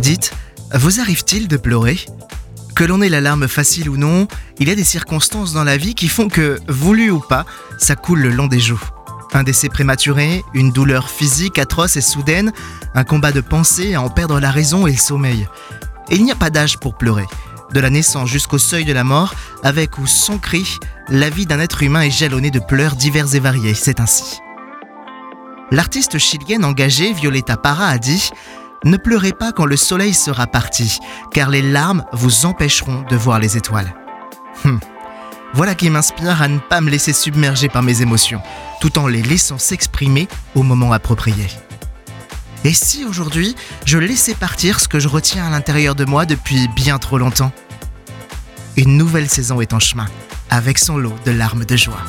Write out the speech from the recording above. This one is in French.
Dites, vous arrive-t-il de pleurer? Que l'on ait la larme facile ou non, il y a des circonstances dans la vie qui font que, voulu ou pas, ça coule le long des joues. Un décès prématuré, une douleur physique atroce et soudaine, un combat de pensée à en perdre la raison et le sommeil. Et il n'y a pas d'âge pour pleurer. De la naissance jusqu'au seuil de la mort, avec ou sans cri, la vie d'un être humain est jalonnée de pleurs divers et variés, c'est ainsi. L'artiste chilienne engagée Violeta Parra a dit Ne pleurez pas quand le soleil sera parti, car les larmes vous empêcheront de voir les étoiles. Hum. Voilà qui m'inspire à ne pas me laisser submerger par mes émotions, tout en les laissant s'exprimer au moment approprié. Et si aujourd'hui, je laissais partir ce que je retiens à l'intérieur de moi depuis bien trop longtemps? Une nouvelle saison est en chemin, avec son lot de larmes de joie.